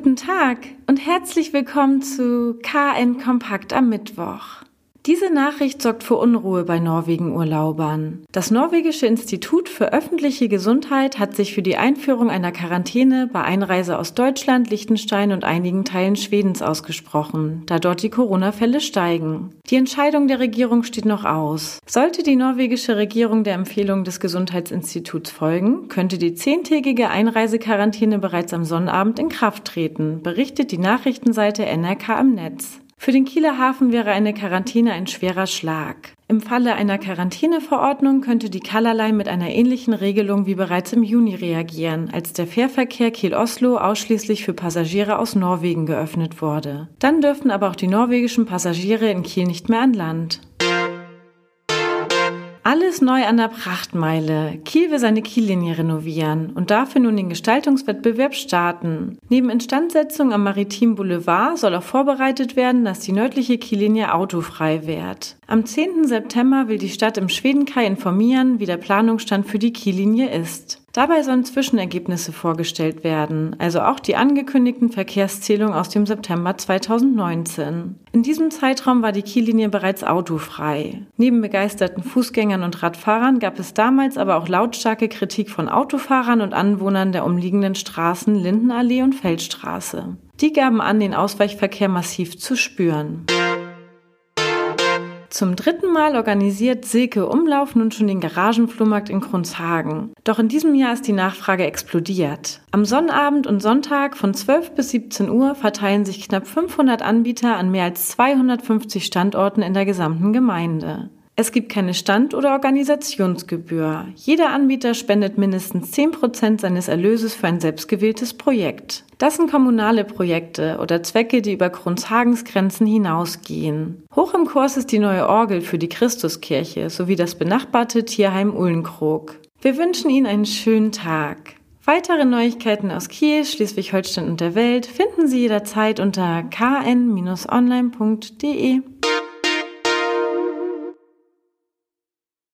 Guten Tag und herzlich willkommen zu KN Kompakt am Mittwoch. Diese Nachricht sorgt für Unruhe bei Norwegen-Urlaubern. Das norwegische Institut für öffentliche Gesundheit hat sich für die Einführung einer Quarantäne bei Einreise aus Deutschland, Liechtenstein und einigen Teilen Schwedens ausgesprochen, da dort die Corona-Fälle steigen. Die Entscheidung der Regierung steht noch aus. Sollte die norwegische Regierung der Empfehlung des Gesundheitsinstituts folgen, könnte die zehntägige Einreisequarantäne bereits am Sonnabend in Kraft treten, berichtet die Nachrichtenseite NRK im Netz. Für den Kieler Hafen wäre eine Quarantäne ein schwerer Schlag. Im Falle einer Quarantäneverordnung könnte die Colorline mit einer ähnlichen Regelung wie bereits im Juni reagieren, als der Fährverkehr Kiel-Oslo ausschließlich für Passagiere aus Norwegen geöffnet wurde. Dann dürften aber auch die norwegischen Passagiere in Kiel nicht mehr an Land. Alles neu an der Prachtmeile. Kiel will seine Kiellinie renovieren und dafür nun den Gestaltungswettbewerb starten. Neben Instandsetzung am Maritim Boulevard soll auch vorbereitet werden, dass die nördliche Kiellinie autofrei wird. Am 10. September will die Stadt im Schwedenkai informieren, wie der Planungsstand für die Kiellinie ist. Dabei sollen Zwischenergebnisse vorgestellt werden, also auch die angekündigten Verkehrszählungen aus dem September 2019. In diesem Zeitraum war die Kiellinie bereits autofrei. Neben begeisterten Fußgängern und Radfahrern gab es damals aber auch lautstarke Kritik von Autofahrern und Anwohnern der umliegenden Straßen Lindenallee und Feldstraße. Die gaben an, den Ausweichverkehr massiv zu spüren. Zum dritten Mal organisiert Silke Umlauf nun schon den Garagenflohmarkt in Kronshagen. Doch in diesem Jahr ist die Nachfrage explodiert. Am Sonnabend und Sonntag von 12 bis 17 Uhr verteilen sich knapp 500 Anbieter an mehr als 250 Standorten in der gesamten Gemeinde. Es gibt keine Stand- oder Organisationsgebühr. Jeder Anbieter spendet mindestens 10% seines Erlöses für ein selbstgewähltes Projekt. Das sind kommunale Projekte oder Zwecke, die über Kronshagens Grenzen hinausgehen. Hoch im Kurs ist die neue Orgel für die Christuskirche sowie das benachbarte Tierheim Uhlenkrog. Wir wünschen Ihnen einen schönen Tag. Weitere Neuigkeiten aus Kiel, Schleswig-Holstein und der Welt finden Sie jederzeit unter kn-online.de.